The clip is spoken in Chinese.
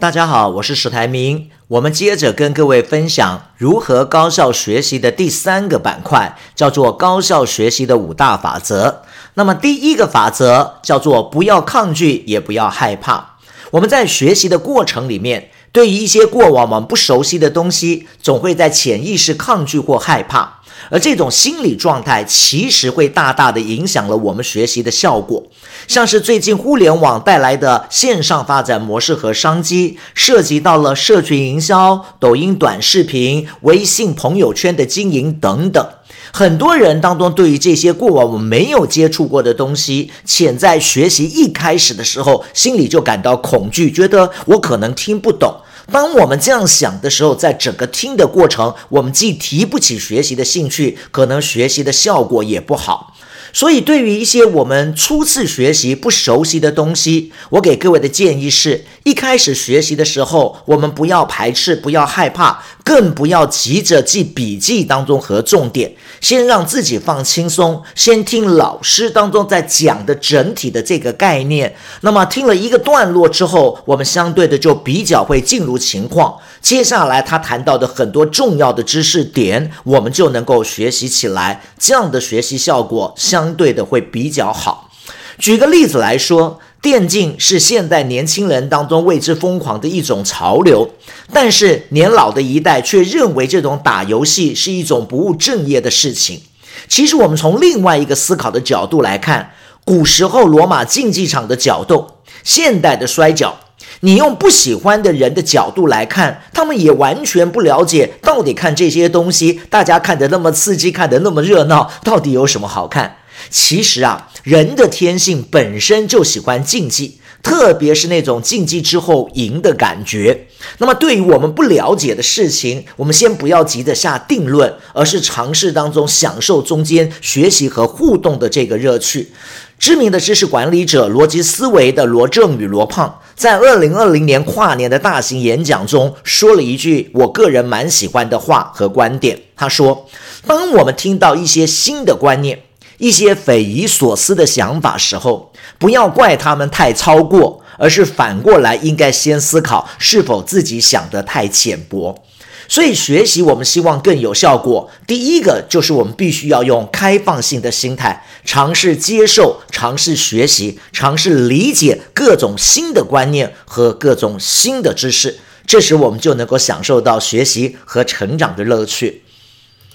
大家好，我是史台明。我们接着跟各位分享如何高效学习的第三个板块，叫做高效学习的五大法则。那么第一个法则叫做不要抗拒，也不要害怕。我们在学习的过程里面，对于一些过往我们不熟悉的东西，总会在潜意识抗拒或害怕。而这种心理状态其实会大大的影响了我们学习的效果，像是最近互联网带来的线上发展模式和商机，涉及到了社群营销、抖音短视频、微信朋友圈的经营等等。很多人当中对于这些过往我们没有接触过的东西，潜在学习一开始的时候，心里就感到恐惧，觉得我可能听不懂。当我们这样想的时候，在整个听的过程，我们既提不起学习的兴趣，可能学习的效果也不好。所以，对于一些我们初次学习不熟悉的东西，我给各位的建议是：一开始学习的时候，我们不要排斥，不要害怕，更不要急着记笔记当中和重点。先让自己放轻松，先听老师当中在讲的整体的这个概念。那么听了一个段落之后，我们相对的就比较会进入情况。接下来他谈到的很多重要的知识点，我们就能够学习起来。这样的学习效果相相对的会比较好。举个例子来说。电竞是现代年轻人当中为之疯狂的一种潮流，但是年老的一代却认为这种打游戏是一种不务正业的事情。其实，我们从另外一个思考的角度来看，古时候罗马竞技场的角斗，现代的摔跤，你用不喜欢的人的角度来看，他们也完全不了解到底看这些东西，大家看得那么刺激，看得那么热闹，到底有什么好看？其实啊，人的天性本身就喜欢竞技，特别是那种竞技之后赢的感觉。那么，对于我们不了解的事情，我们先不要急着下定论，而是尝试当中享受中间学习和互动的这个乐趣。知名的知识管理者、逻辑思维的罗正与罗胖，在二零二零年跨年的大型演讲中，说了一句我个人蛮喜欢的话和观点。他说：“当我们听到一些新的观念，”一些匪夷所思的想法时候，不要怪他们太超过，而是反过来应该先思考是否自己想得太浅薄。所以学习我们希望更有效果，第一个就是我们必须要用开放性的心态，尝试接受、尝试学习、尝试理解各种新的观念和各种新的知识，这时我们就能够享受到学习和成长的乐趣。